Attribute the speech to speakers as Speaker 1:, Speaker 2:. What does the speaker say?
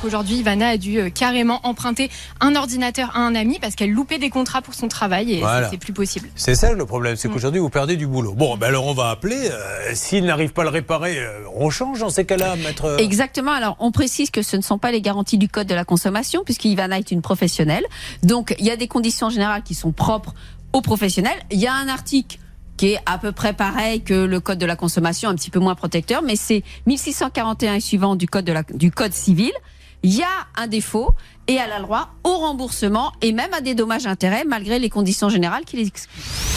Speaker 1: Donc aujourd'hui, Ivana a dû euh, carrément emprunter un ordinateur à un ami parce qu'elle loupait des contrats pour son travail et
Speaker 2: Voilà.
Speaker 1: c'est plus possible.
Speaker 2: C'est ça le problème, c'est
Speaker 1: Mm.
Speaker 2: qu'aujourd'hui vous perdez du boulot. Bon, ben alors on va appeler. euh, S'il n'arrive pas à le réparer, euh, on change dans ces cas-là, maître.
Speaker 3: Exactement. Alors, on précise que ce ne sont pas les garanties du code de la consommation, puisque Ivana est une professionnelle. Donc, il y a des conditions générales qui sont propres aux professionnels. Il y a un article qui est à peu près pareil que le code de la consommation, un petit peu moins protecteur, mais c'est 1641 et suivant du code de la, du code civil. Il y a un défaut et elle a le droit au remboursement et même à des dommages intérêts malgré les conditions générales qui les excluent.